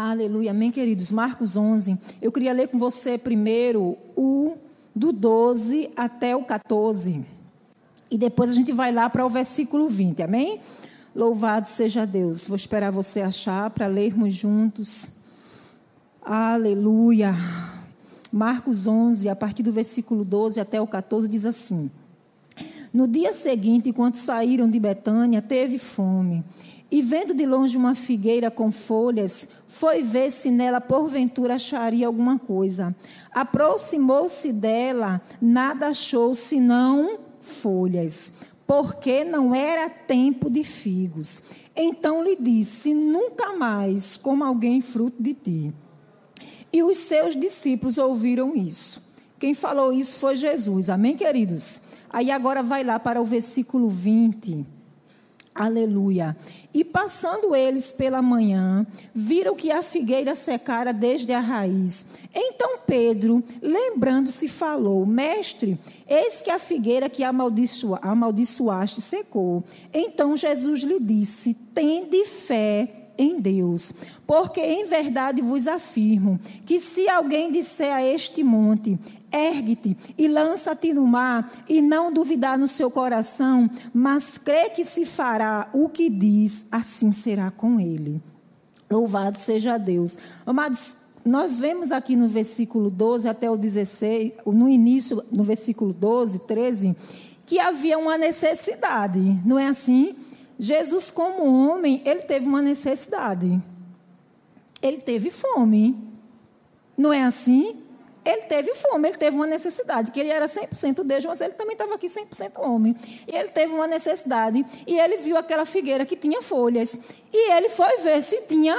Aleluia, amém, queridos. Marcos 11. Eu queria ler com você primeiro o do 12 até o 14. E depois a gente vai lá para o versículo 20, amém? Louvado seja Deus. Vou esperar você achar para lermos juntos. Aleluia. Marcos 11, a partir do versículo 12 até o 14, diz assim: No dia seguinte, enquanto saíram de Betânia, teve fome. E vendo de longe uma figueira com folhas, foi ver se nela porventura acharia alguma coisa. Aproximou-se dela, nada achou senão folhas, porque não era tempo de figos. Então lhe disse: Nunca mais coma alguém fruto de ti. E os seus discípulos ouviram isso. Quem falou isso foi Jesus. Amém, queridos? Aí agora vai lá para o versículo 20. Aleluia. E passando eles pela manhã, viram que a figueira secara desde a raiz. Então Pedro, lembrando-se, falou: Mestre, eis que a figueira que amaldiçoa, amaldiçoaste secou. Então Jesus lhe disse: Tende fé em Deus. Porque em verdade vos afirmo que se alguém disser a este monte, Ergue-te e lança-te no mar, e não duvidar no seu coração, mas crê que se fará o que diz, assim será com ele. Louvado seja Deus. Amados, nós vemos aqui no versículo 12 até o 16, no início, no versículo 12, 13, que havia uma necessidade, não é assim? Jesus, como homem, ele teve uma necessidade. Ele teve fome. Não é assim? Ele teve fome, ele teve uma necessidade, que ele era 100% Deus, mas ele também estava aqui 100% homem. E ele teve uma necessidade, e ele viu aquela figueira que tinha folhas, e ele foi ver se tinha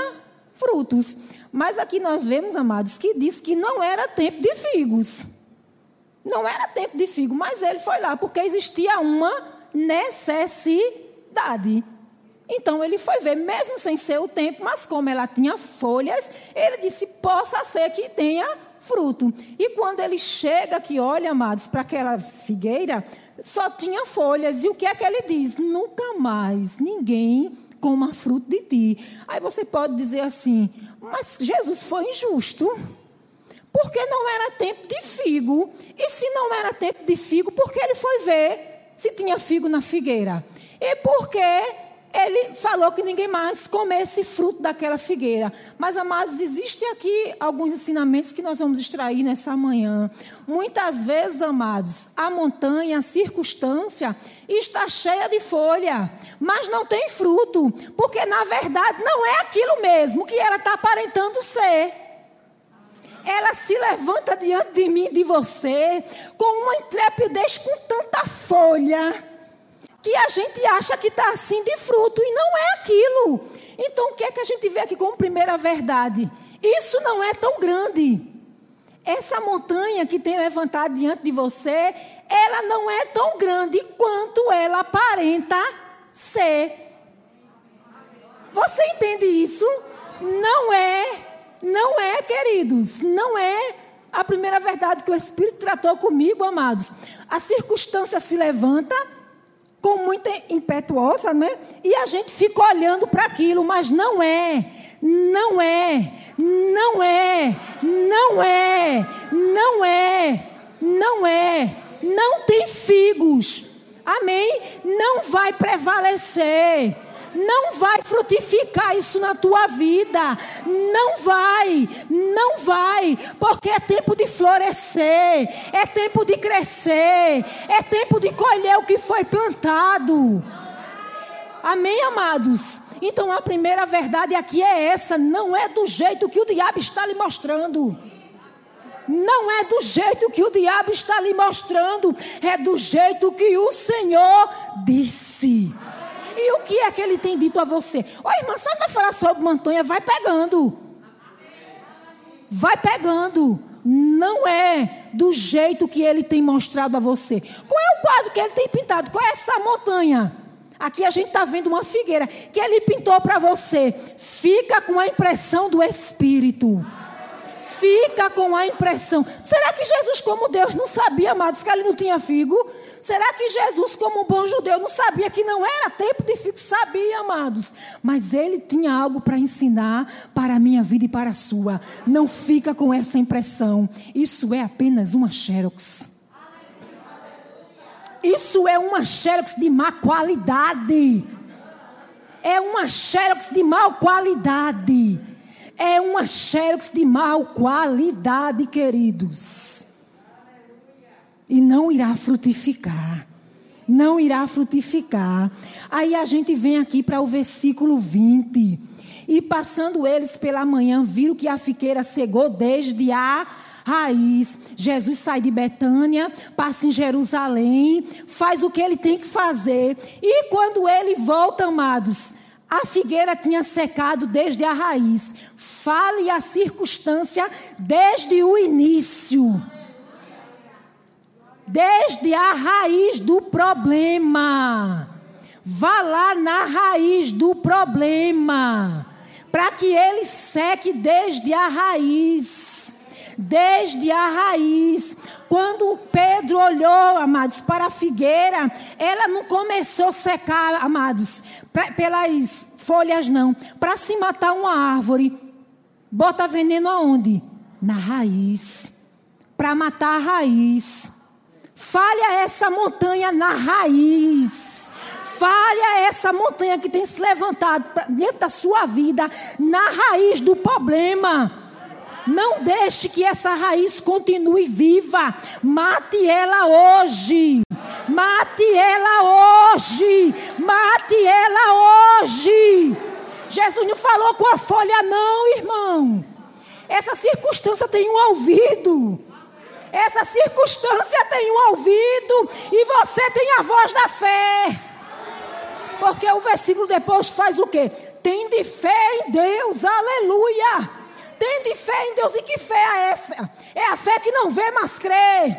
frutos. Mas aqui nós vemos, amados, que diz que não era tempo de figos. Não era tempo de figo, mas ele foi lá porque existia uma necessidade. Então ele foi ver, mesmo sem ser o tempo, mas como ela tinha folhas, ele disse: possa ser que tenha fruto. E quando ele chega aqui, olha, amados, para aquela figueira, só tinha folhas. E o que é que ele diz? Nunca mais ninguém coma fruto de ti. Aí você pode dizer assim, mas Jesus foi injusto. Porque não era tempo de figo. E se não era tempo de figo, por que ele foi ver se tinha figo na figueira? E por que ele falou que ninguém mais comesse fruto daquela figueira. Mas, amados, existem aqui alguns ensinamentos que nós vamos extrair nessa manhã. Muitas vezes, amados, a montanha, a circunstância está cheia de folha, mas não tem fruto, porque na verdade não é aquilo mesmo que ela está aparentando ser. Ela se levanta diante de mim, de você, com uma intrepidez com tanta folha que a gente acha que está assim de fruto e não é aquilo. Então, o que é que a gente vê aqui como primeira verdade? Isso não é tão grande. Essa montanha que tem levantado diante de você, ela não é tão grande quanto ela aparenta ser. Você entende isso? Não é, não é, queridos, não é a primeira verdade que o Espírito tratou comigo, amados. A circunstância se levanta, com muita impetuosa, né? E a gente fica olhando para aquilo, mas não é, não é, não é, não é, não é, não é, não tem figos, amém? Não vai prevalecer não vai frutificar isso na tua vida. Não vai, não vai, porque é tempo de florescer, é tempo de crescer, é tempo de colher o que foi plantado. Amém, amados? Então a primeira verdade aqui é essa: não é do jeito que o diabo está lhe mostrando. Não é do jeito que o diabo está lhe mostrando, é do jeito que o Senhor disse. E o que é que ele tem dito a você? Ô irmã, só vai falar sobre montanha, vai pegando. Vai pegando. Não é do jeito que ele tem mostrado a você. Qual é o quadro que ele tem pintado? Qual é essa montanha? Aqui a gente está vendo uma figueira que ele pintou para você. Fica com a impressão do Espírito. Fica com a impressão. Será que Jesus, como Deus, não sabia, amados, que ele não tinha figo? Será que Jesus, como um bom judeu, não sabia que não era tempo de figo? Sabia, amados. Mas ele tinha algo para ensinar para a minha vida e para a sua. Não fica com essa impressão. Isso é apenas uma xerox. Isso é uma xerox de má qualidade. É uma xerox de má qualidade. É uma xerox de má qualidade, queridos. E não irá frutificar. Não irá frutificar. Aí a gente vem aqui para o versículo 20. E passando eles pela manhã, viram que a fiqueira cegou desde a raiz. Jesus sai de Betânia, passa em Jerusalém, faz o que ele tem que fazer. E quando ele volta, amados, a figueira tinha secado desde a raiz. Fale a circunstância desde o início. Desde a raiz do problema. Vá lá na raiz do problema. Para que ele seque desde a raiz desde a raiz. Quando Pedro olhou, amados, para a figueira, ela não começou a secar, amados, pelas folhas, não. Para se matar uma árvore, bota veneno aonde? Na raiz. Para matar a raiz. Falha essa montanha na raiz. Falha essa montanha que tem se levantado dentro da sua vida, na raiz do problema. Não deixe que essa raiz continue viva. Mate ela hoje. Mate ela hoje. Mate ela hoje. Jesus não falou com a folha, não, irmão. Essa circunstância tem um ouvido. Essa circunstância tem um ouvido. E você tem a voz da fé. Porque o versículo depois faz o quê? Tem de fé em Deus. Aleluia. Tende fé em Deus. E que fé é essa? É a fé que não vê, mas crê.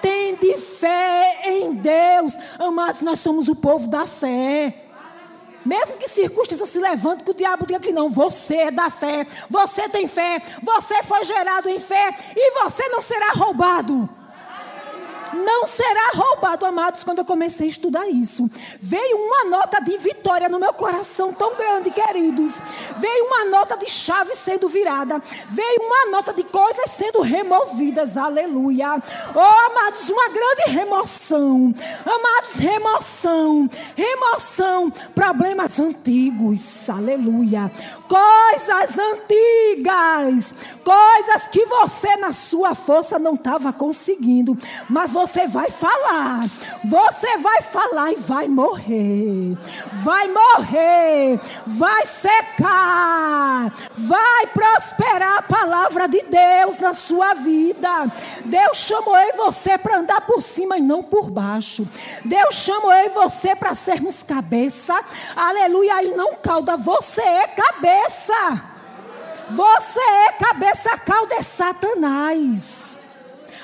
Tende fé em Deus. Amados, nós somos o povo da fé. Mesmo que circunstâncias se levantem, que o diabo diga que não, você é da fé, você tem fé, você foi gerado em fé e você não será roubado não será roubado, amados, quando eu comecei a estudar isso. Veio uma nota de vitória no meu coração tão grande, queridos. Veio uma nota de chave sendo virada. Veio uma nota de coisas sendo removidas. Aleluia. Oh, amados, uma grande remoção. Amados, remoção. Remoção. Problemas antigos. Aleluia. Coisas antigas. Coisas que você, na sua força, não estava conseguindo. Mas você vai falar. Você vai falar e vai morrer. Vai morrer. Vai secar. Vai prosperar a palavra de Deus na sua vida. Deus chamou eu e você para andar por cima e não por baixo. Deus chamou eu e você para sermos cabeça. Aleluia. E não cauda. Você é cabeça. Você é cabeça, a cauda é Satanás.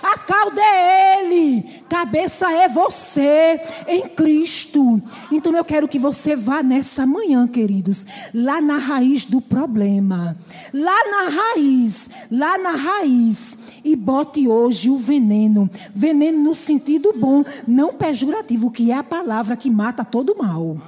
A cauda é Ele, cabeça é você em Cristo. Então eu quero que você vá nessa manhã, queridos, lá na raiz do problema, lá na raiz, lá na raiz, e bote hoje o veneno, veneno no sentido bom, não pejorativo, que é a palavra que mata todo mal.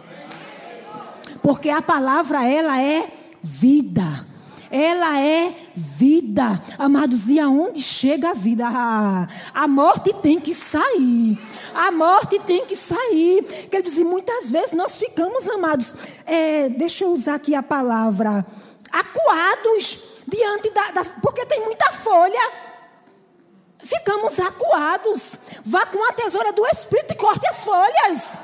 Porque a palavra ela é vida ela é vida. Amados, e aonde chega a vida? Ah, a morte tem que sair. A morte tem que sair. Quer dizer, muitas vezes nós ficamos, amados, é, deixa eu usar aqui a palavra, acuados diante da, das. Porque tem muita folha. Ficamos acuados. Vá com a tesoura do Espírito e corte as folhas.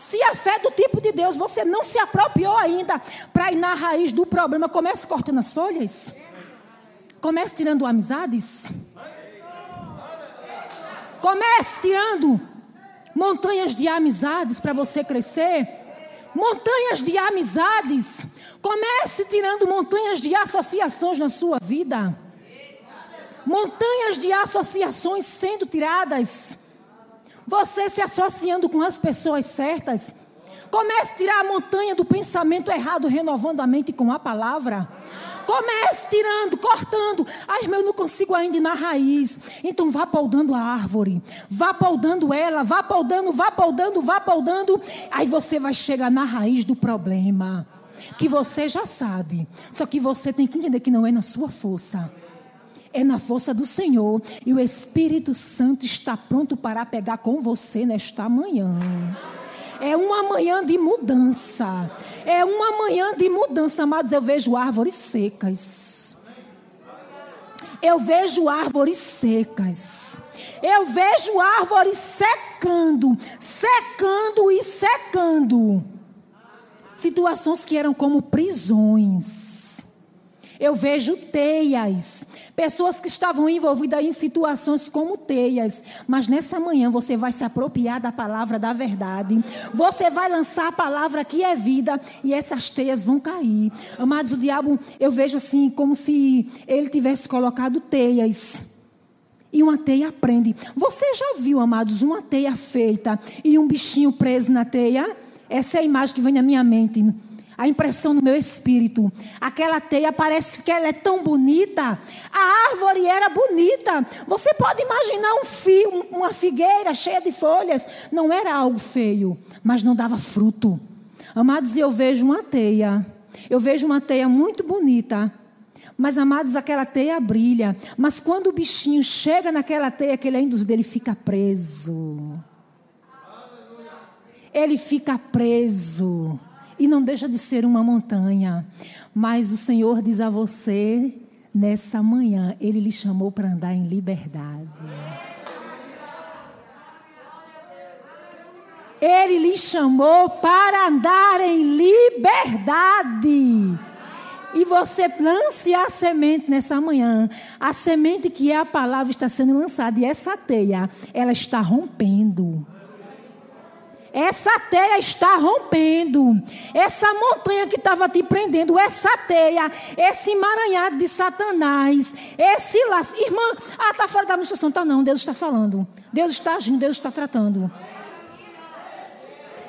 Se a fé do tipo de Deus você não se apropriou ainda para ir na raiz do problema, comece cortando as folhas. Comece tirando amizades. Comece tirando montanhas de amizades para você crescer. Montanhas de amizades. Comece tirando montanhas de associações na sua vida. Montanhas de associações sendo tiradas você se associando com as pessoas certas, Comece a tirar a montanha do pensamento errado, renovando a mente com a palavra. Comece tirando, cortando. Ai, irmão, eu não consigo ainda ir na raiz. Então vá podando a árvore. Vá podando ela, vá podando, vá podando, vá podando. Aí você vai chegar na raiz do problema. Que você já sabe. Só que você tem que entender que não é na sua força. É na força do Senhor. E o Espírito Santo está pronto para pegar com você nesta manhã. É uma manhã de mudança. É uma manhã de mudança, amados. Eu vejo árvores secas. Eu vejo árvores secas. Eu vejo árvores secando, secando e secando. Situações que eram como prisões. Eu vejo teias, pessoas que estavam envolvidas em situações como teias. Mas nessa manhã você vai se apropriar da palavra da verdade. Você vai lançar a palavra que é vida e essas teias vão cair. Amados, o diabo, eu vejo assim, como se ele tivesse colocado teias. E uma teia prende. Você já viu, amados, uma teia feita e um bichinho preso na teia? Essa é a imagem que vem na minha mente a impressão no meu espírito. Aquela teia parece que ela é tão bonita. A árvore era bonita. Você pode imaginar um fio, uma figueira cheia de folhas. Não era algo feio, mas não dava fruto. Amados, eu vejo uma teia. Eu vejo uma teia muito bonita. Mas, amados, aquela teia brilha. Mas quando o bichinho chega naquela teia que ele é induzido, ele fica preso. Ele fica preso e não deixa de ser uma montanha. Mas o Senhor diz a você, nessa manhã, Ele lhe chamou para andar em liberdade. Ele lhe chamou para andar em liberdade. E você lance a semente nessa manhã. A semente que é a palavra está sendo lançada. E essa teia, ela está rompendo. Essa teia está rompendo. Essa montanha que estava te prendendo, essa teia, esse emaranhado de Satanás, esse laço. Irmã, ah, está fora da administração. Está não, Deus está falando. Deus está agindo, Deus está tratando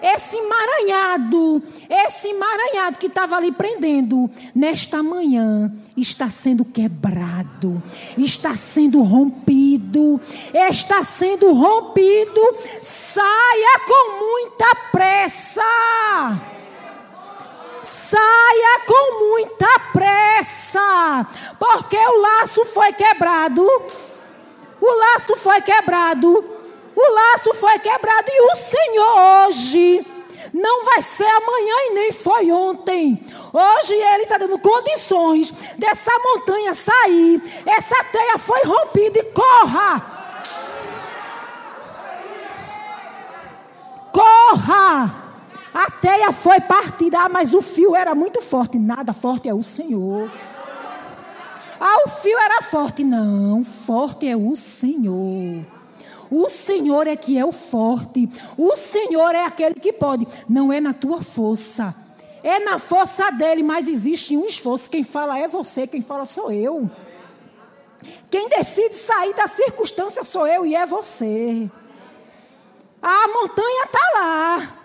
esse emaranhado, esse emaranhado que estava ali prendendo, nesta manhã está sendo quebrado, está sendo rompido, está sendo rompido. Saia com muita pressa. Saia com muita pressa, porque o laço foi quebrado. O laço foi quebrado o laço foi quebrado e o Senhor hoje não vai ser amanhã e nem foi ontem. Hoje Ele está dando condições dessa montanha sair. Essa teia foi rompida e corra. Corra. A teia foi partida, mas o fio era muito forte. Nada forte é o Senhor. Ah, o fio era forte. Não, forte é o Senhor. O Senhor é que é o forte. O Senhor é aquele que pode. Não é na tua força. É na força dele, mas existe um esforço. Quem fala é você, quem fala sou eu. Quem decide sair da circunstância sou eu e é você. A montanha está lá.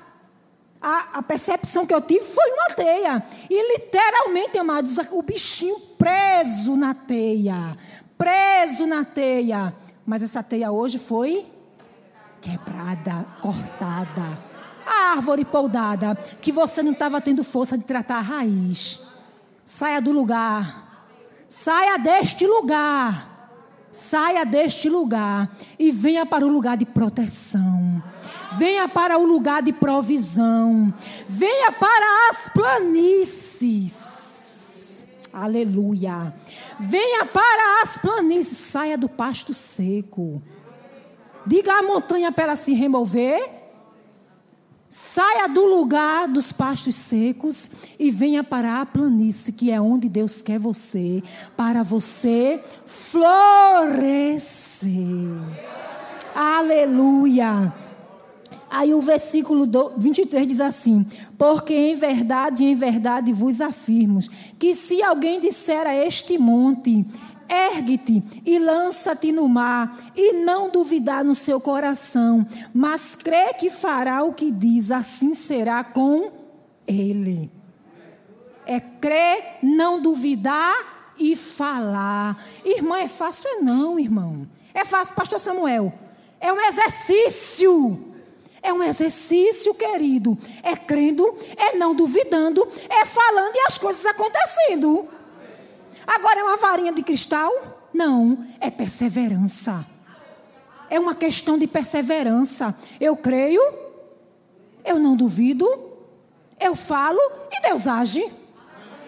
A, a, percepção que eu tive foi uma teia. E literalmente, amados, o bichinho preso na teia. Preso na teia. Mas essa teia hoje foi quebrada, cortada. A árvore poudada, que você não estava tendo força de tratar a raiz. Saia do lugar. Saia deste lugar. Saia deste lugar e venha para o lugar de proteção. Venha para o lugar de provisão. Venha para as planícies. Aleluia. Venha para as planícies, saia do pasto seco. Diga à montanha para ela se remover. Saia do lugar dos pastos secos e venha para a planície, que é onde Deus quer você, para você florescer. Aleluia. Aí o versículo 23 diz assim: Porque em verdade, em verdade vos afirmo, que se alguém disser a este monte, ergue-te e lança-te no mar, e não duvidar no seu coração, mas crê que fará o que diz, assim será com ele. É crer, não duvidar e falar. Irmã, é fácil? É não, irmão. É fácil, pastor Samuel. É um exercício. É um exercício, querido. É crendo, é não duvidando, é falando e as coisas acontecendo. Agora é uma varinha de cristal? Não, é perseverança. É uma questão de perseverança. Eu creio, eu não duvido, eu falo e Deus age.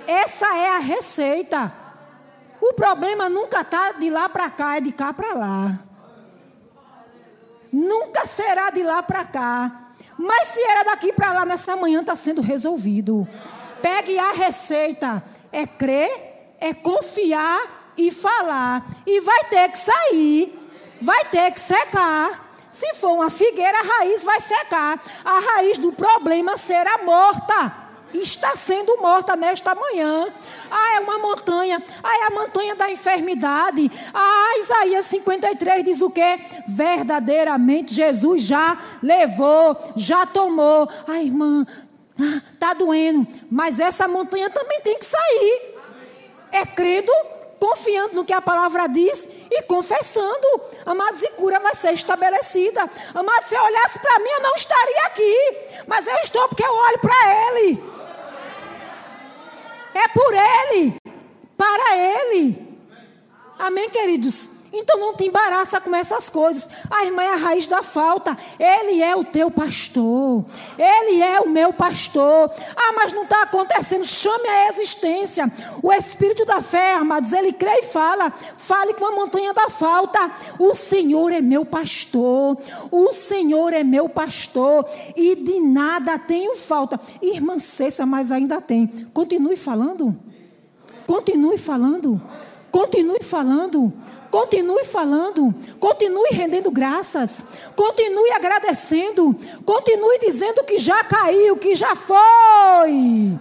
Essa é a receita. O problema nunca está de lá para cá, é de cá para lá. Nunca será de lá para cá. Mas se era daqui para lá, nessa manhã está sendo resolvido. Pegue a receita. É crer, é confiar e falar. E vai ter que sair. Vai ter que secar. Se for uma figueira, a raiz vai secar. A raiz do problema será morta está sendo morta nesta manhã. Ah, é uma montanha. Ah, é a montanha da enfermidade. Ah, Isaías 53 diz o quê? Verdadeiramente Jesus já levou, já tomou. Ah, irmã, está doendo. Mas essa montanha também tem que sair. É credo confiando no que a palavra diz e confessando. Amados, e cura vai ser estabelecida. Amados, se eu olhasse para mim, eu não estaria aqui. Mas eu estou porque eu olho para Ele. É por Ele, para Ele. Amém, queridos? Então não te embaraça com essas coisas. A irmã é a raiz da falta. Ele é o teu pastor. Ele é o meu pastor. Ah, mas não está acontecendo. Chame a existência. O espírito da fé, amados, ele crê e fala. Fale com a montanha da falta. O Senhor é meu pastor. O Senhor é meu pastor. E de nada tenho falta. Irmã Cessa, mas ainda tem. Continue falando. Continue falando. Continue falando. Continue falando, continue rendendo graças, continue agradecendo, continue dizendo que já caiu, que já foi.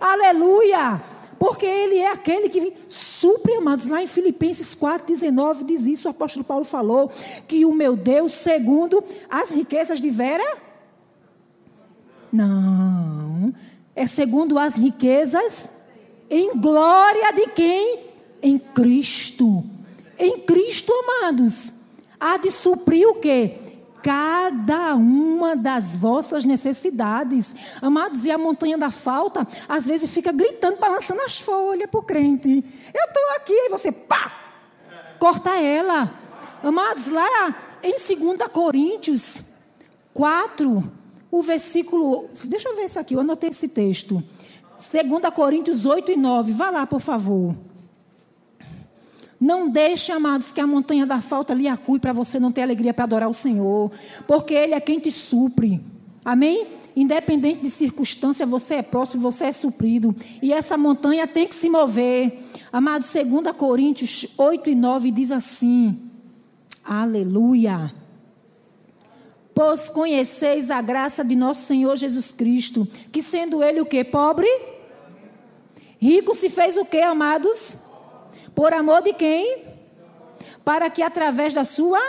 Aleluia! Porque Ele é aquele que supre, amados. Lá em Filipenses 4,19 diz isso, o apóstolo Paulo falou: que o meu Deus, segundo as riquezas de Vera. Não, é segundo as riquezas em glória de quem? Em Cristo em Cristo, amados, há de suprir o quê? Cada uma das vossas necessidades. Amados, e a montanha da falta, às vezes fica gritando, balançando as folhas para o crente. Eu estou aqui, e você, pá, corta ela. Amados, lá em 2 Coríntios 4, o versículo. Deixa eu ver isso aqui, eu anotei esse texto. 2 Coríntios 8 e 9. Vá lá, por favor. Não deixe, amados, que a montanha da falta lhe acue para você não ter alegria para adorar o Senhor. Porque Ele é quem te supre. Amém? Independente de circunstância, você é próximo, você é suprido. E essa montanha tem que se mover. Amados, 2 Coríntios 8 e 9 diz assim: Aleluia. Pois conheceis a graça de nosso Senhor Jesus Cristo, que sendo Ele o que? Pobre? Rico se fez o que, amados? Por amor de quem? Para que através da sua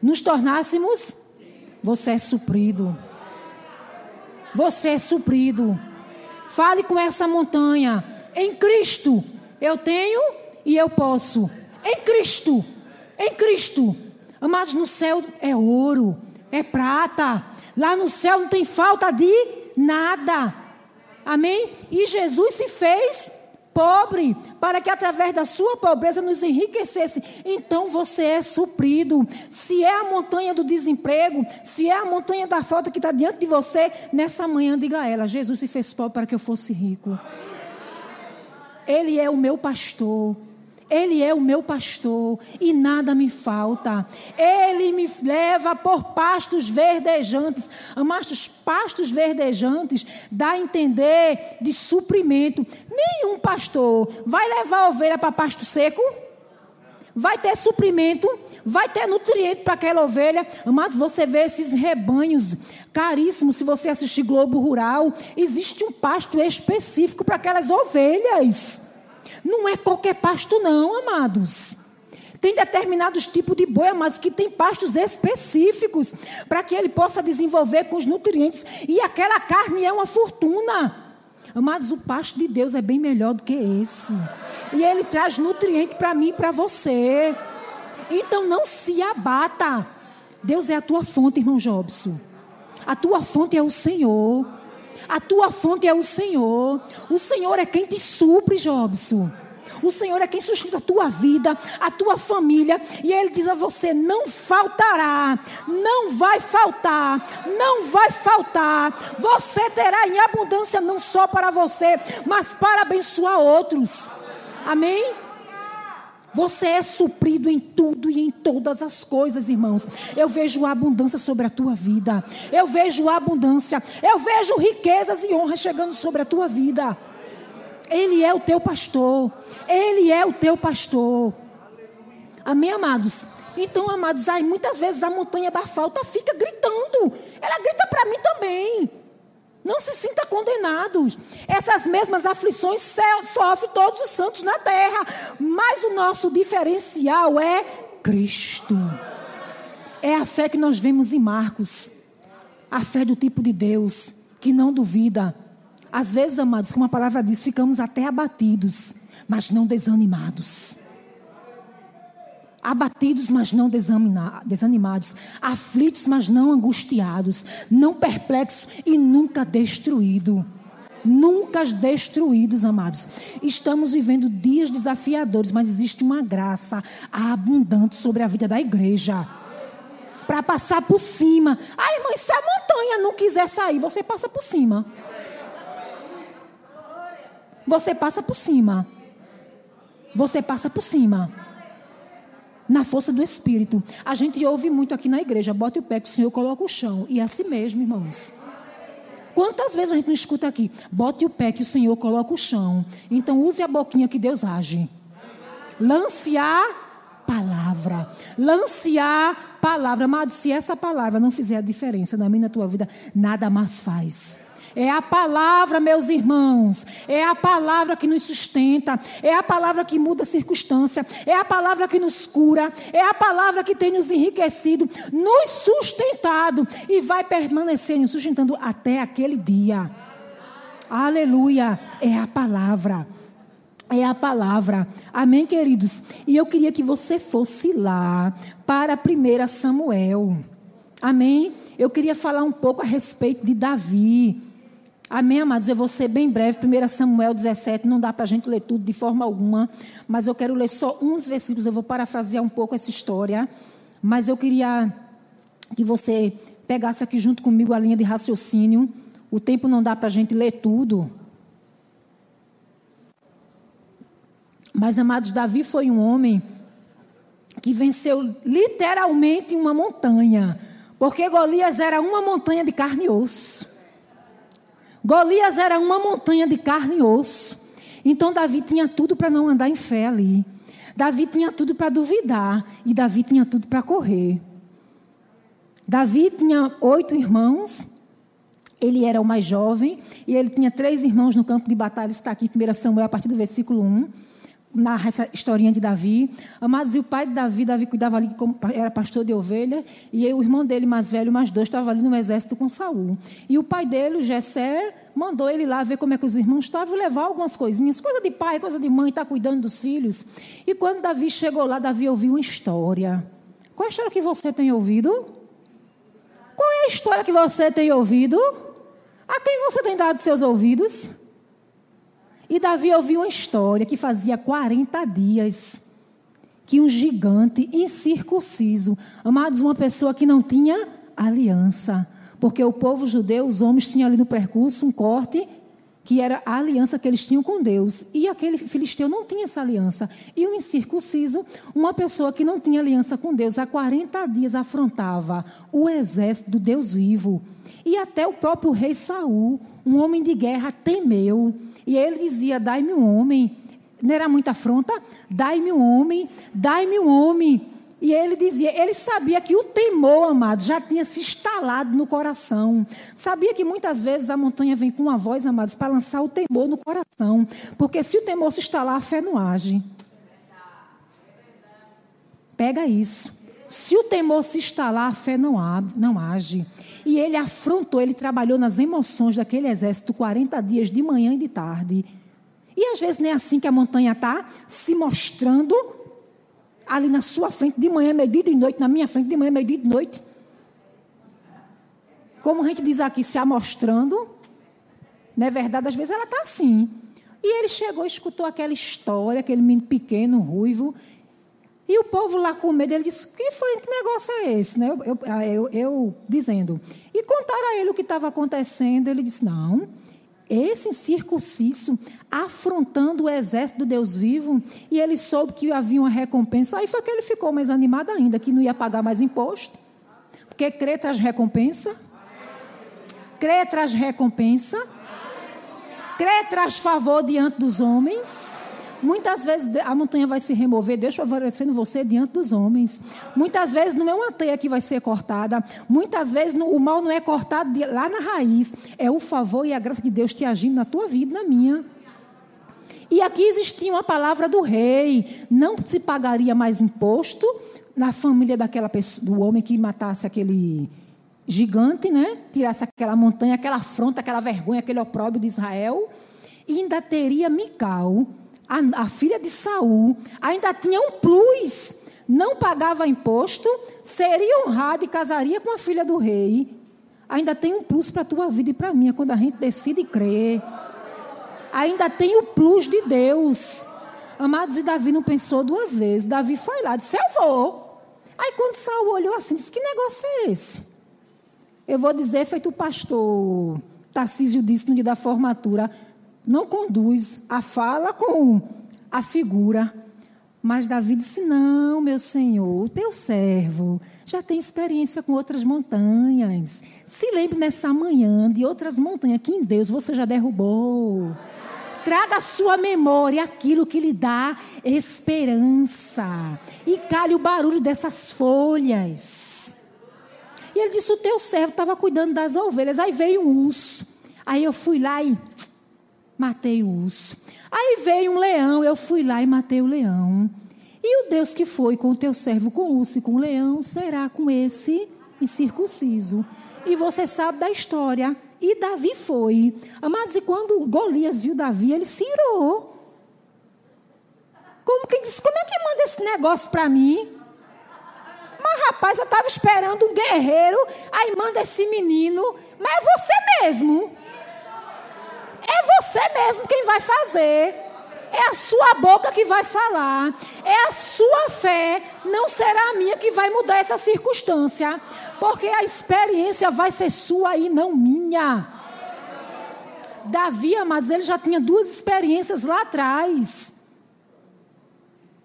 nos tornássemos. Você é suprido. Você é suprido. Fale com essa montanha. Em Cristo eu tenho e eu posso. Em Cristo. Em Cristo. Amados, no céu é ouro, é prata. Lá no céu não tem falta de nada. Amém? E Jesus se fez pobre, para que através da sua pobreza nos enriquecesse. Então você é suprido. Se é a montanha do desemprego, se é a montanha da falta que está diante de você, nessa manhã diga a ela: Jesus se fez pobre para que eu fosse rico. Ele é o meu pastor. Ele é o meu pastor e nada me falta. Ele me leva por pastos verdejantes. Amados, pastos verdejantes dá a entender de suprimento. Nenhum pastor vai levar a ovelha para pasto seco. Vai ter suprimento, vai ter nutriente para aquela ovelha. Mas você vê esses rebanhos caríssimos. Se você assistir Globo Rural, existe um pasto específico para aquelas ovelhas. Não é qualquer pasto, não, amados. Tem determinados tipos de boi, mas que tem pastos específicos para que ele possa desenvolver com os nutrientes. E aquela carne é uma fortuna. Amados, o pasto de Deus é bem melhor do que esse. E ele traz nutriente para mim e para você. Então não se abata. Deus é a tua fonte, irmão Jobson. A tua fonte é o Senhor. A tua fonte é o Senhor. O Senhor é quem te supre, Jobson. O Senhor é quem sustenta a tua vida, a tua família. E Ele diz a você: não faltará, não vai faltar, não vai faltar. Você terá em abundância não só para você, mas para abençoar outros. Amém? Você é suprido em tudo e em todas as coisas, irmãos. Eu vejo abundância sobre a tua vida. Eu vejo abundância. Eu vejo riquezas e honras chegando sobre a tua vida. Ele é o teu pastor. Ele é o teu pastor. Amém, amados? Então, amados, aí muitas vezes a montanha da falta fica gritando. Ela grita para mim também. Não se sinta condenados. Essas mesmas aflições sofrem todos os santos na terra. Mas o nosso diferencial é Cristo. É a fé que nós vemos em Marcos. A fé do tipo de Deus, que não duvida. Às vezes, amados, como a palavra diz, ficamos até abatidos mas não desanimados. Abatidos, mas não desanimados. Aflitos, mas não angustiados. Não perplexos e nunca destruídos. Nunca destruídos, amados. Estamos vivendo dias desafiadores, mas existe uma graça abundante sobre a vida da igreja. Para passar por cima. Ai, mãe, se a montanha não quiser sair, você passa por cima. Você passa por cima você passa por cima. Na força do Espírito. A gente ouve muito aqui na igreja: bote o pé que o Senhor coloca o chão. E é assim mesmo, irmãos. Quantas vezes a gente não escuta aqui? Bote o pé que o Senhor coloca o chão. Então use a boquinha que Deus age. Lance a palavra. Lance a palavra. Amado, se essa palavra não fizer a diferença na minha e na tua vida, nada mais faz. É a palavra, meus irmãos. É a palavra que nos sustenta. É a palavra que muda a circunstância. É a palavra que nos cura. É a palavra que tem nos enriquecido, nos sustentado e vai permanecer nos sustentando até aquele dia. Aleluia. É a palavra. É a palavra. Amém, queridos? E eu queria que você fosse lá para 1 Samuel. Amém? Eu queria falar um pouco a respeito de Davi. Amém, amados? Eu vou ser bem breve. 1 Samuel 17, não dá para a gente ler tudo de forma alguma, mas eu quero ler só uns versículos. Eu vou parafrasear um pouco essa história, mas eu queria que você pegasse aqui junto comigo a linha de raciocínio. O tempo não dá para a gente ler tudo. Mas, amados, Davi foi um homem que venceu literalmente uma montanha, porque Golias era uma montanha de carne e osso. Golias era uma montanha de carne e osso. Então Davi tinha tudo para não andar em fé ali. Davi tinha tudo para duvidar. E Davi tinha tudo para correr. Davi tinha oito irmãos. Ele era o mais jovem. E ele tinha três irmãos no campo de batalha. Está aqui em 1 Samuel, a partir do versículo 1 narra essa historinha de Davi. Amados, e o pai de Davi, Davi cuidava ali, como era pastor de ovelha, e o irmão dele, mais velho, mais dois, estava ali no exército com Saul. E o pai dele, o Jessé, mandou ele lá ver como é que os irmãos estavam levar algumas coisinhas, coisa de pai, coisa de mãe, está cuidando dos filhos. E quando Davi chegou lá, Davi ouviu uma história. Qual é a história que você tem ouvido? Qual é a história que você tem ouvido? A quem você tem dado seus ouvidos? E Davi ouviu uma história que fazia 40 dias que um gigante incircunciso, amados, uma pessoa que não tinha aliança, porque o povo judeu, os homens tinham ali no percurso um corte que era a aliança que eles tinham com Deus. E aquele filisteu não tinha essa aliança. E o incircunciso, uma pessoa que não tinha aliança com Deus, há 40 dias afrontava o exército do Deus vivo. E até o próprio rei Saul, um homem de guerra, temeu. E ele dizia: Dai-me um homem. Não era muita afronta? Dai-me um homem, dai-me um homem. E ele dizia, ele sabia que o temor, amados, já tinha se instalado no coração. Sabia que muitas vezes a montanha vem com uma voz, amados, para lançar o temor no coração. Porque se o temor se instalar, a fé não age. Pega isso. Se o temor se instalar, a fé não, não age. E ele afrontou, ele trabalhou nas emoções daquele exército 40 dias, de manhã e de tarde. E às vezes nem é assim que a montanha está se mostrando ali na sua frente, de manhã, meio dia e noite, na minha frente, de manhã, meio dia e noite. Como a gente diz aqui, se amostrando, não é verdade? Às vezes ela está assim. E ele chegou, escutou aquela história, aquele menino pequeno, ruivo. E o povo lá com medo, ele disse: Que foi? Que negócio é esse? Né? Eu, eu, ah, eu, eu dizendo. E contaram a ele o que estava acontecendo. Ele disse: Não, esse circunciso afrontando o exército do Deus vivo, e ele soube que havia uma recompensa. Aí foi que ele ficou mais animado ainda, que não ia pagar mais imposto. Porque crer traz recompensa. Crer traz recompensa. Crer traz favor diante dos homens. Muitas vezes a montanha vai se remover, Deus favorecendo você diante dos homens. Muitas vezes não é uma teia que vai ser cortada. Muitas vezes o mal não é cortado lá na raiz. É o favor e a graça de Deus te agindo na tua vida na minha. E aqui existia uma palavra do rei: não se pagaria mais imposto na família daquela pessoa, do homem que matasse aquele gigante, né? Tirasse aquela montanha, aquela afronta, aquela vergonha, aquele opróbrio de Israel. E ainda teria Mical, a, a filha de Saul, ainda tinha um plus. Não pagava imposto, seria honrada e casaria com a filha do rei. Ainda tem um plus para a tua vida e para a minha, quando a gente decide crer ainda tem o plus de Deus. Amados, e Davi não pensou duas vezes. Davi foi lá, disse: Eu vou. Aí quando Saul olhou assim, disse: Que negócio é esse? Eu vou dizer, feito o pastor Tarcísio disse no dia da formatura: Não conduz a fala com a figura. Mas Davi disse: Não, meu senhor, o teu servo já tem experiência com outras montanhas. Se lembre nessa manhã de outras montanhas que em Deus você já derrubou. Traga à sua memória aquilo que lhe dá esperança. E cale o barulho dessas folhas. E ele disse: O teu servo estava cuidando das ovelhas. Aí veio um urso. Aí eu fui lá e matei o urso. Aí veio um leão. Eu fui lá e matei o leão. E o Deus que foi com o teu servo, com o urso e com o leão, será com esse incircunciso. E você sabe da história. E Davi foi. Amados, e quando Golias viu Davi, ele se irou. Como quem disse, como é que manda esse negócio para mim? Mas, rapaz, eu estava esperando um guerreiro, aí manda esse menino. Mas é você mesmo. É você mesmo quem vai fazer. É a sua boca que vai falar. É a sua fé. Não será a minha que vai mudar essa circunstância. Porque a experiência vai ser sua e não minha. Davi, amados, ele já tinha duas experiências lá atrás.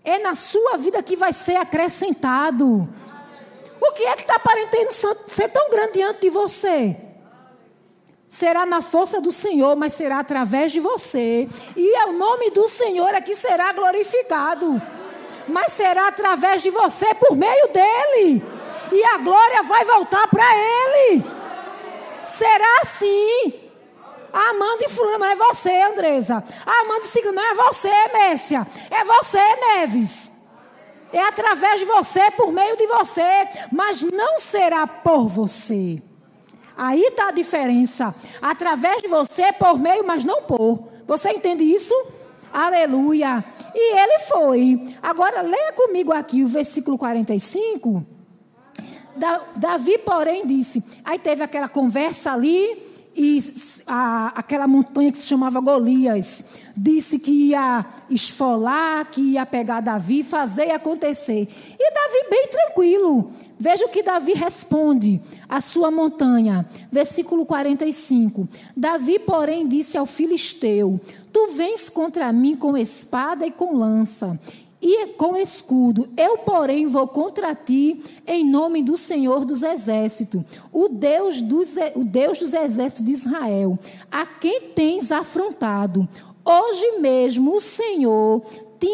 É na sua vida que vai ser acrescentado. O que é que está aparentando ser tão grande diante de você? Será na força do Senhor, mas será através de você. E é o nome do Senhor é que será glorificado. Mas será através de você, por meio dele e a glória vai voltar para Ele. Será assim. Amanda e fulano, é você, Andresa. Amanda e Ciclano, é você, Messia. É você, Neves. É através de você, por meio de você. Mas não será por você. Aí está a diferença. Através de você, por meio, mas não por. Você entende isso? Aleluia. E ele foi. Agora, leia comigo aqui o versículo 45. Davi, porém, disse. Aí teve aquela conversa ali, e a, aquela montanha que se chamava Golias disse que ia esfolar, que ia pegar Davi, fazer acontecer. E Davi, bem tranquilo. Veja o que Davi responde à sua montanha. Versículo 45. Davi, porém, disse ao filisteu: Tu vens contra mim com espada e com lança e com escudo. Eu, porém, vou contra ti em nome do Senhor dos Exércitos, o Deus dos, o Deus dos Exércitos de Israel, a quem tens afrontado. Hoje mesmo o Senhor te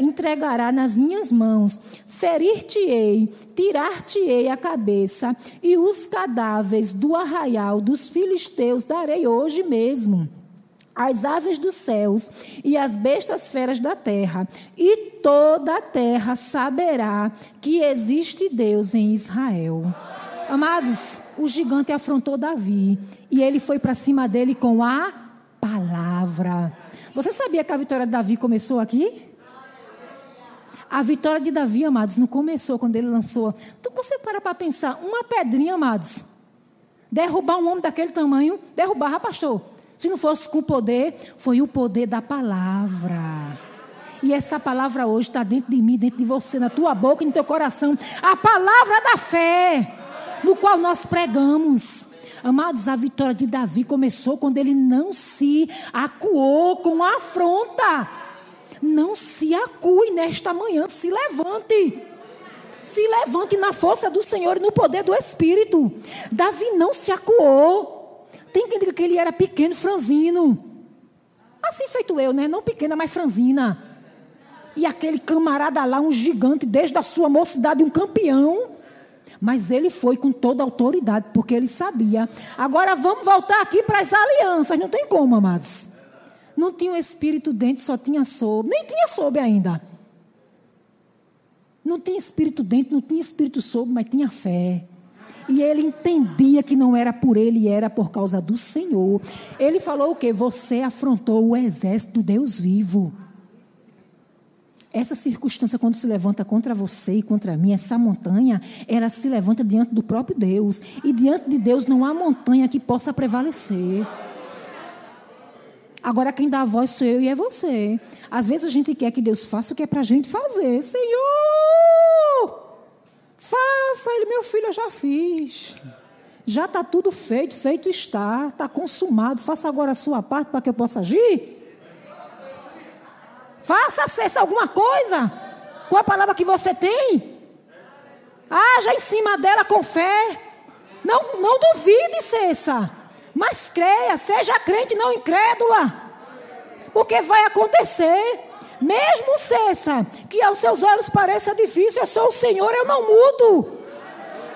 entregará nas minhas mãos, ferir-te-ei, tirar-te-ei a cabeça, e os cadáveres do arraial dos filisteus darei hoje mesmo as aves dos céus e as bestas feras da terra, e toda a terra saberá que existe Deus em Israel. Amados, o gigante afrontou Davi e ele foi para cima dele com a palavra. Você sabia que a vitória de Davi começou aqui? A vitória de Davi, amados, não começou quando ele lançou. Então você para para pensar, uma pedrinha, amados. Derrubar um homem daquele tamanho, derrubar, pastor. Se não fosse com poder, foi o poder da palavra. E essa palavra hoje está dentro de mim, dentro de você, na tua boca e no teu coração. A palavra da fé, no qual nós pregamos. Amados, a vitória de Davi começou quando ele não se acuou com a afronta. Não se acue nesta manhã, se levante. Se levante na força do Senhor e no poder do Espírito. Davi não se acuou. Tem quem diga que ele era pequeno, franzino. Assim feito eu, né? Não pequena, mas franzina. E aquele camarada lá, um gigante, desde a sua mocidade, um campeão. Mas ele foi com toda a autoridade, porque ele sabia. Agora vamos voltar aqui para as alianças. Não tem como, amados. Não tinha o espírito dentro, só tinha sob. Nem tinha sob ainda. Não tinha espírito dentro, não tinha espírito sob, mas tinha fé. E ele entendia que não era por ele, era por causa do Senhor. Ele falou o quê? Você afrontou o exército do Deus vivo. Essa circunstância, quando se levanta contra você e contra mim, essa montanha, ela se levanta diante do próprio Deus. E diante de Deus não há montanha que possa prevalecer. Agora, quem dá a voz sou eu e é você. Às vezes a gente quer que Deus faça o que é para a gente fazer. Senhor! Faça ele, meu filho, eu já fiz. Já está tudo feito, feito está, está consumado. Faça agora a sua parte para que eu possa agir. Faça cessa alguma coisa com a palavra que você tem. Haja em cima dela com fé. Não, não duvide, cessa. Mas creia, seja crente, não incrédula. Porque vai acontecer. Mesmo cessa, que aos seus olhos pareça difícil, eu sou o Senhor, eu não mudo.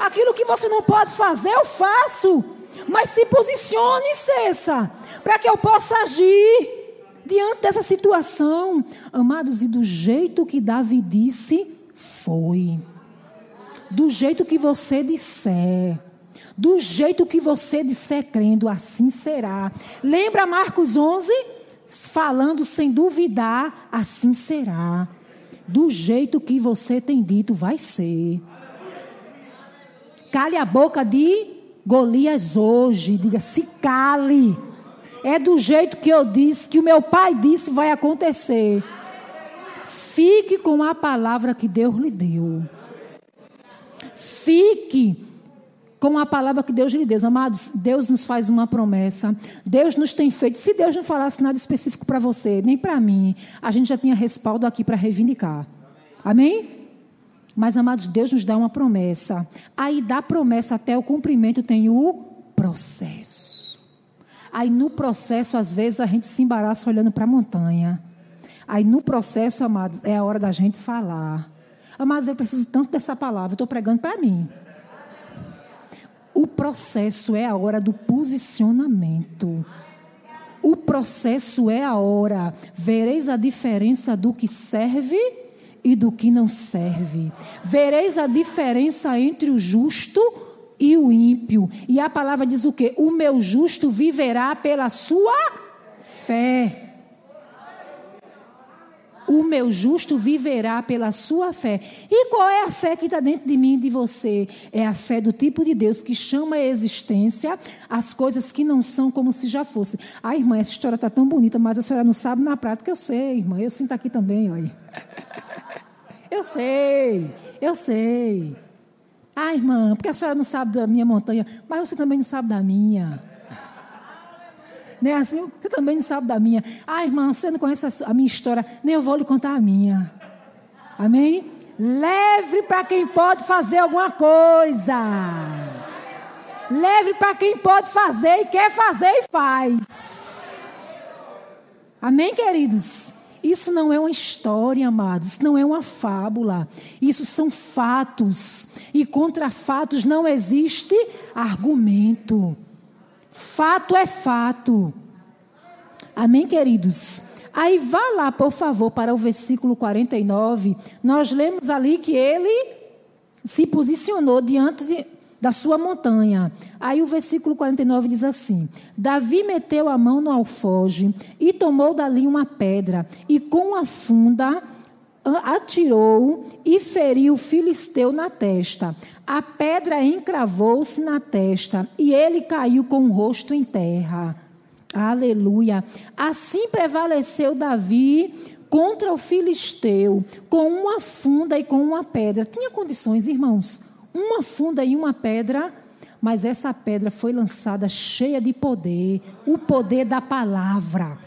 Aquilo que você não pode fazer, eu faço. Mas se posicione, cessa, para que eu possa agir diante dessa situação. Amados, e do jeito que Davi disse, foi. Do jeito que você disser. Do jeito que você disser crendo, assim será. Lembra Marcos 11? falando sem duvidar, assim será. Do jeito que você tem dito, vai ser. Cale a boca de Golias hoje. Diga, se cale. É do jeito que eu disse, que o meu pai disse, vai acontecer. Fique com a palavra que Deus lhe deu. Fique com a palavra que Deus lhe deu. Amados, Deus nos faz uma promessa. Deus nos tem feito. Se Deus não falasse nada específico para você, nem para mim, a gente já tinha respaldo aqui para reivindicar. Amém? Mas, amados, Deus nos dá uma promessa. Aí, da promessa até o cumprimento, tem o processo. Aí, no processo, às vezes, a gente se embaraça olhando para a montanha. Aí, no processo, amados, é a hora da gente falar. Amados, eu preciso tanto dessa palavra. Eu estou pregando para mim. O processo é a hora do posicionamento. O processo é a hora. Vereis a diferença do que serve e do que não serve. Vereis a diferença entre o justo e o ímpio. E a palavra diz o quê? O meu justo viverá pela sua fé o meu justo viverá pela sua fé. E qual é a fé que está dentro de mim e de você? É a fé do tipo de Deus que chama a existência as coisas que não são como se já fossem. Ah, irmã, essa história está tão bonita, mas a senhora não sabe na prática. Eu sei, irmã, eu sinto aqui também, olha. Eu sei, eu sei. Ah, irmã, porque a senhora não sabe da minha montanha, mas você também não sabe da minha. Não é assim? Você também não sabe da minha. Ah, irmã, você não conhece a minha história, nem eu vou lhe contar a minha. Amém? Leve para quem pode fazer alguma coisa. Leve para quem pode fazer e quer fazer e faz. Amém, queridos? Isso não é uma história, amados, isso não é uma fábula. Isso são fatos. E contra fatos não existe argumento. Fato é fato. Amém, queridos? Aí vá lá, por favor, para o versículo 49. Nós lemos ali que ele se posicionou diante de, da sua montanha. Aí o versículo 49 diz assim: Davi meteu a mão no alfoge e tomou dali uma pedra, e com a funda atirou e feriu o filisteu na testa. A pedra encravou-se na testa e ele caiu com o rosto em terra. Aleluia. Assim prevaleceu Davi contra o filisteu com uma funda e com uma pedra. Tinha condições, irmãos uma funda e uma pedra, mas essa pedra foi lançada cheia de poder, o poder da palavra.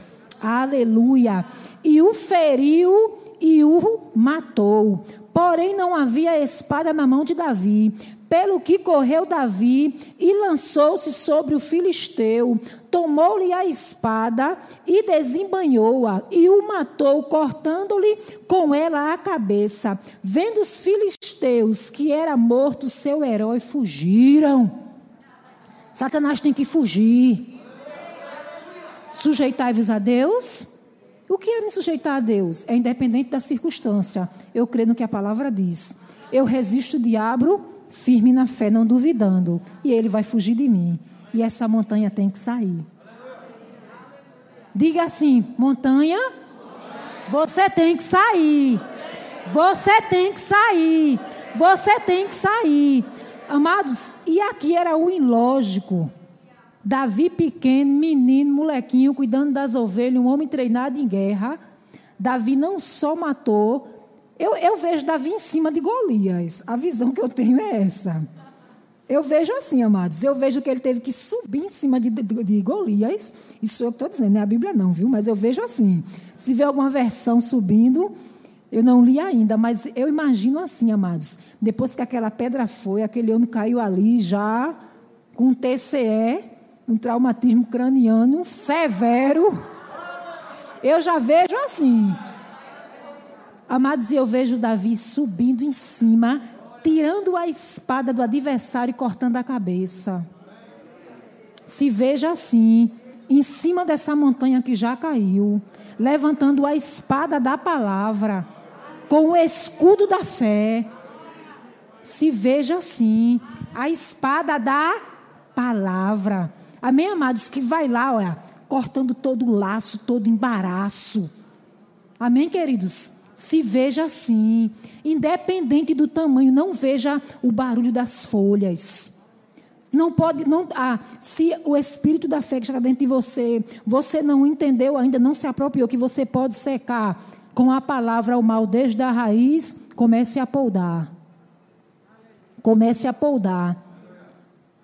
Aleluia! E o feriu e o matou. Porém, não havia espada na mão de Davi. Pelo que correu Davi e lançou-se sobre o filisteu, tomou-lhe a espada e desembanhou-a e o matou, cortando-lhe com ela a cabeça. Vendo os filisteus que era morto seu herói, fugiram. Satanás tem que fugir. Sujeitai-vos a Deus. O que é me sujeitar a Deus? É independente da circunstância. Eu creio no que a palavra diz. Eu resisto o diabo firme na fé, não duvidando. E ele vai fugir de mim. E essa montanha tem que sair. Diga assim: montanha, você tem que sair. Você tem que sair. Você tem que sair. Amados, e aqui era o ilógico. Davi pequeno, menino, molequinho, cuidando das ovelhas, um homem treinado em guerra. Davi não só matou, eu, eu vejo Davi em cima de Golias. A visão que eu tenho é essa. Eu vejo assim, amados. Eu vejo que ele teve que subir em cima de, de, de Golias. Isso eu estou dizendo, não é a Bíblia, não, viu? Mas eu vejo assim. Se vê alguma versão subindo, eu não li ainda, mas eu imagino assim, amados. Depois que aquela pedra foi, aquele homem caiu ali já com TCE, um traumatismo craniano severo. Eu já vejo assim. Amados, eu vejo Davi subindo em cima, tirando a espada do adversário e cortando a cabeça. Se veja assim, em cima dessa montanha que já caiu, levantando a espada da palavra, com o escudo da fé. Se veja assim, a espada da palavra. Amém, amados? Que vai lá, olha, cortando todo o laço, todo o embaraço. Amém, queridos? Se veja assim, independente do tamanho, não veja o barulho das folhas. Não pode, não, ah, se o espírito da fé que está dentro de você, você não entendeu ainda, não se apropriou que você pode secar com a palavra o mal desde a raiz, comece a poldar. Comece a poldar.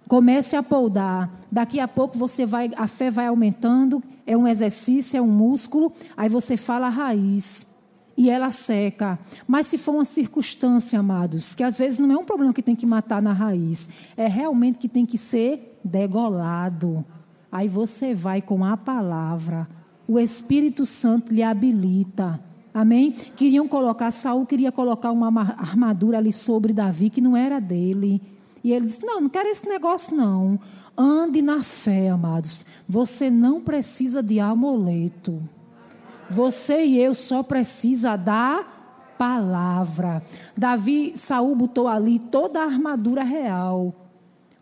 Comece a poldar. Daqui a pouco você vai, a fé vai aumentando, é um exercício, é um músculo, aí você fala a raiz e ela seca. Mas se for uma circunstância, amados, que às vezes não é um problema que tem que matar na raiz, é realmente que tem que ser degolado. Aí você vai com a palavra, o Espírito Santo lhe habilita. Amém? Queriam colocar, Saul queria colocar uma armadura ali sobre Davi que não era dele. E ele disse: Não, não quero esse negócio, não. Ande na fé, amados. Você não precisa de amuleto. Você e eu só precisa da palavra. Davi, Saul botou ali toda a armadura real.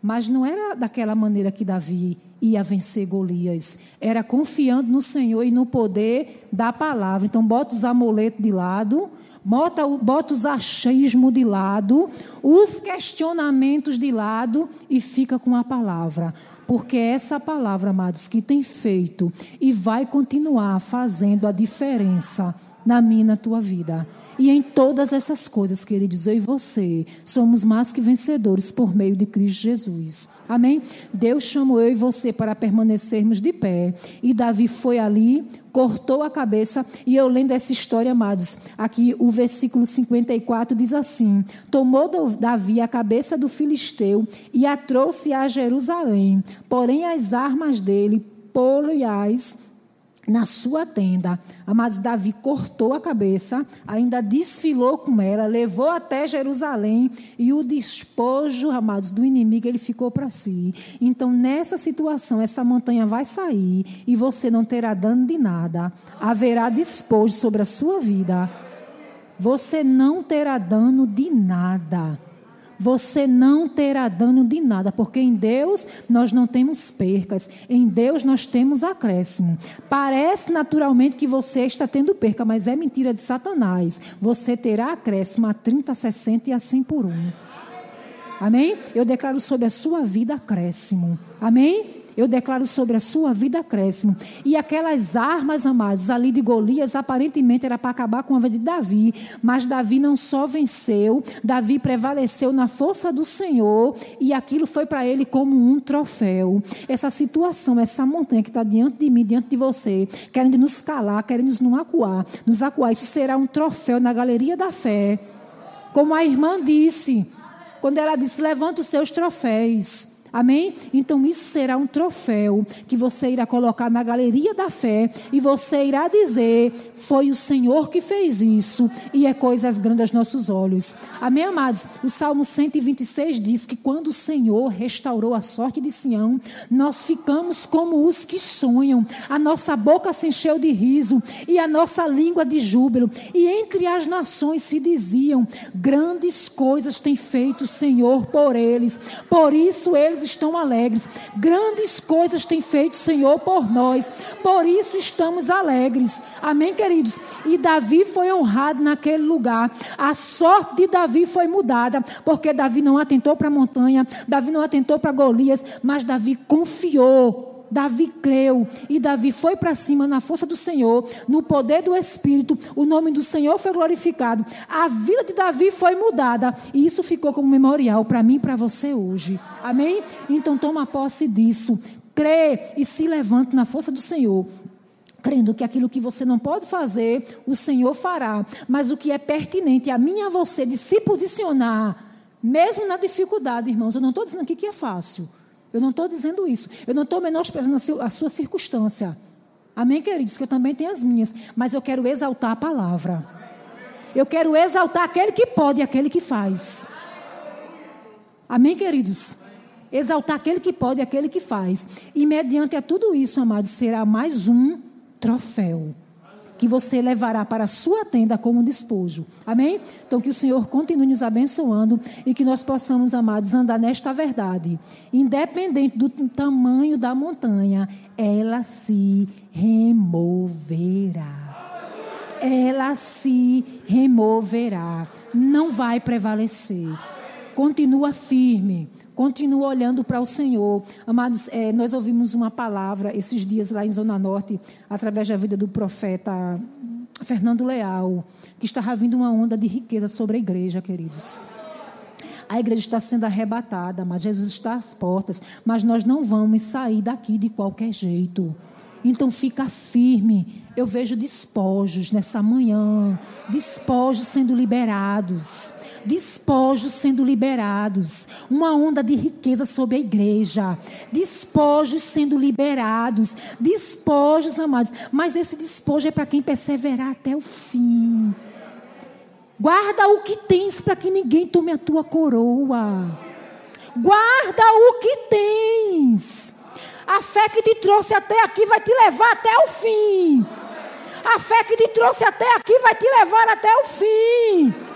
Mas não era daquela maneira que Davi ia vencer Golias. Era confiando no Senhor e no poder da palavra. Então, bota os amuletos de lado, bota, bota os achismos de lado, os questionamentos de lado e fica com a palavra. Porque é essa palavra, amados, que tem feito e vai continuar fazendo a diferença na minha e na tua vida. E em todas essas coisas, queridos, eu e você somos mais que vencedores por meio de Cristo Jesus. Amém? Deus chamou eu e você para permanecermos de pé. E Davi foi ali, cortou a cabeça. E eu lendo essa história, amados, aqui o versículo 54 diz assim: Tomou Davi a cabeça do filisteu e a trouxe a Jerusalém. Porém, as armas dele, poliais, na sua tenda. Amados, Davi cortou a cabeça, ainda desfilou com ela, levou até Jerusalém e o despojo, amados, do inimigo ele ficou para si. Então, nessa situação, essa montanha vai sair e você não terá dano de nada. Haverá despojo sobre a sua vida. Você não terá dano de nada você não terá dano de nada, porque em Deus nós não temos percas, em Deus nós temos acréscimo. Parece naturalmente que você está tendo perca, mas é mentira de Satanás. Você terá acréscimo a 30, 60 e a 100 por um. Amém? Eu declaro sobre a sua vida acréscimo. Amém? Eu declaro sobre a sua vida acréscimo. E aquelas armas, amados, ali de Golias, aparentemente era para acabar com a vida de Davi. Mas Davi não só venceu, Davi prevaleceu na força do Senhor. E aquilo foi para ele como um troféu. Essa situação, essa montanha que está diante de mim, diante de você, querendo nos calar, querendo nos acuar, nos acuar. Isso será um troféu na galeria da fé. Como a irmã disse, quando ela disse: levanta os seus troféus. Amém? Então isso será um troféu que você irá colocar na galeria da fé e você irá dizer: foi o Senhor que fez isso e é coisas grandes aos nossos olhos. Amém, amados? O Salmo 126 diz que quando o Senhor restaurou a sorte de Sião, nós ficamos como os que sonham. A nossa boca se encheu de riso e a nossa língua de júbilo. E entre as nações se diziam: grandes coisas tem feito o Senhor por eles. Por isso eles estão alegres. Grandes coisas tem feito o Senhor por nós. Por isso estamos alegres. Amém, queridos? E Davi foi honrado naquele lugar. A sorte de Davi foi mudada, porque Davi não atentou para a montanha, Davi não atentou para Golias, mas Davi confiou Davi creu e Davi foi para cima na força do Senhor, no poder do Espírito. O nome do Senhor foi glorificado. A vida de Davi foi mudada e isso ficou como memorial para mim e para você hoje. Amém? Então toma posse disso. Crê e se levante na força do Senhor crendo que aquilo que você não pode fazer, o Senhor fará. Mas o que é pertinente a mim e a você de se posicionar, mesmo na dificuldade, irmãos, eu não estou dizendo aqui que é fácil. Eu não estou dizendo isso. Eu não estou menosprezando a sua circunstância. Amém, queridos? Que eu também tenho as minhas. Mas eu quero exaltar a palavra. Eu quero exaltar aquele que pode e aquele que faz. Amém, queridos? Exaltar aquele que pode e aquele que faz. E mediante a tudo isso, amados, será mais um troféu que você levará para a sua tenda como despojo. Amém? Então que o Senhor continue nos abençoando e que nós possamos, amados, andar nesta verdade. Independente do tamanho da montanha, ela se removerá. Ela se removerá. Não vai prevalecer. Continua firme Continua olhando para o Senhor. Amados, é, nós ouvimos uma palavra esses dias lá em Zona Norte, através da vida do profeta Fernando Leal, que estava vindo uma onda de riqueza sobre a igreja, queridos. A igreja está sendo arrebatada, mas Jesus está às portas. Mas nós não vamos sair daqui de qualquer jeito. Então fica firme. Eu vejo despojos nessa manhã, despojos sendo liberados, despojos sendo liberados, uma onda de riqueza sobre a igreja, despojos sendo liberados, despojos amados, mas esse despojo é para quem perseverar até o fim. Guarda o que tens para que ninguém tome a tua coroa. Guarda o que tens. A fé que te trouxe até aqui vai te levar até o fim. A fé que te trouxe até aqui vai te levar até o fim.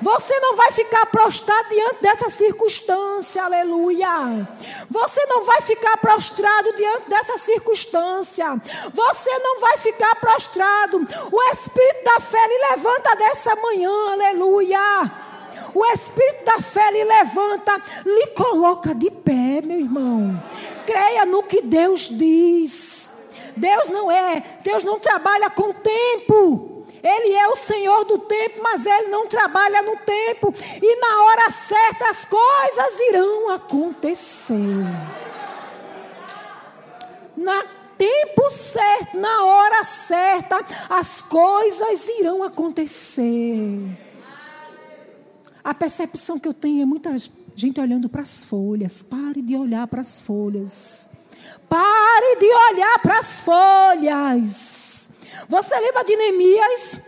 Você não vai ficar prostrado diante dessa circunstância, aleluia. Você não vai ficar prostrado diante dessa circunstância. Você não vai ficar prostrado. O Espírito da fé lhe levanta dessa manhã, aleluia. O Espírito da fé lhe levanta, lhe coloca de pé, meu irmão. Creia no que Deus diz. Deus não é, Deus não trabalha com tempo. Ele é o Senhor do tempo, mas Ele não trabalha no tempo. E na hora certa as coisas irão acontecer. Na tempo certo, na hora certa, as coisas irão acontecer. A percepção que eu tenho é muita gente olhando para as folhas. Pare de olhar para as folhas. Pare de olhar para as folhas. Você lembra de Neemias?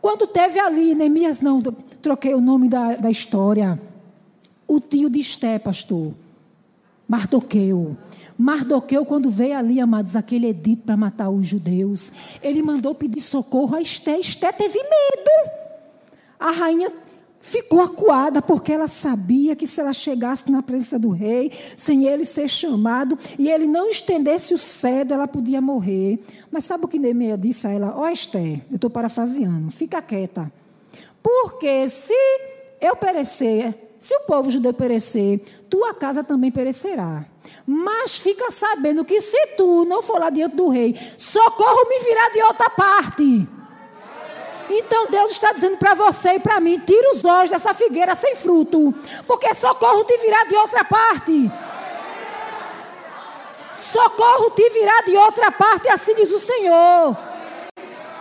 Quando teve ali, Neemias não, troquei o nome da, da história. O tio de Esté, pastor. Mardoqueu. Mardoqueu, quando veio ali, amados, aquele edito para matar os judeus, ele mandou pedir socorro a Esté. Esté teve medo. A rainha ficou acuada porque ela sabia que se ela chegasse na presença do rei, sem ele ser chamado, e ele não estendesse o cedo, ela podia morrer. Mas sabe o que Nemeia disse a ela? Ó oh, Esther, eu estou parafraseando, fica quieta. Porque se eu perecer, se o povo judeu perecer, tua casa também perecerá. Mas fica sabendo que se tu não for lá diante do rei, socorro me virá de outra parte. Então Deus está dizendo para você e para mim: tira os olhos dessa figueira sem fruto, porque socorro te virá de outra parte. Socorro te virá de outra parte, assim diz o Senhor.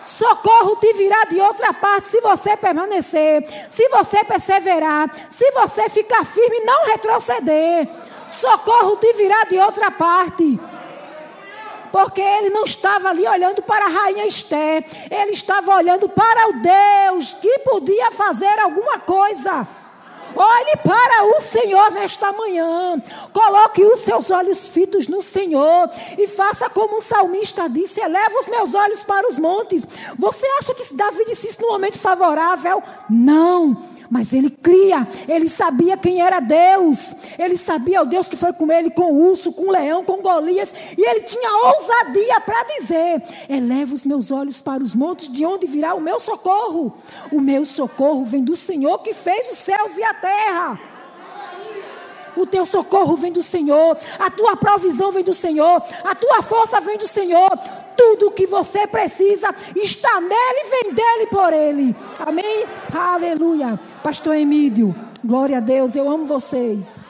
Socorro te virá de outra parte se você permanecer, se você perseverar, se você ficar firme e não retroceder. Socorro te virá de outra parte. Porque ele não estava ali olhando para a rainha Esté, ele estava olhando para o Deus que podia fazer alguma coisa. Olhe para o Senhor nesta manhã. Coloque os seus olhos fitos no Senhor. E faça como o salmista disse: eleva os meus olhos para os montes. Você acha que Davi disse isso no momento favorável? Não. Mas ele cria, ele sabia quem era Deus, ele sabia o Deus que foi com ele, com o urso, com o leão, com Golias, e ele tinha ousadia para dizer: Eleva os meus olhos para os montes, de onde virá o meu socorro? O meu socorro vem do Senhor que fez os céus e a terra. O teu socorro vem do Senhor, a tua provisão vem do Senhor, a tua força vem do Senhor. Tudo o que você precisa está nele, vem dele por ele. Amém? Aleluia. Pastor Emílio, glória a Deus, eu amo vocês.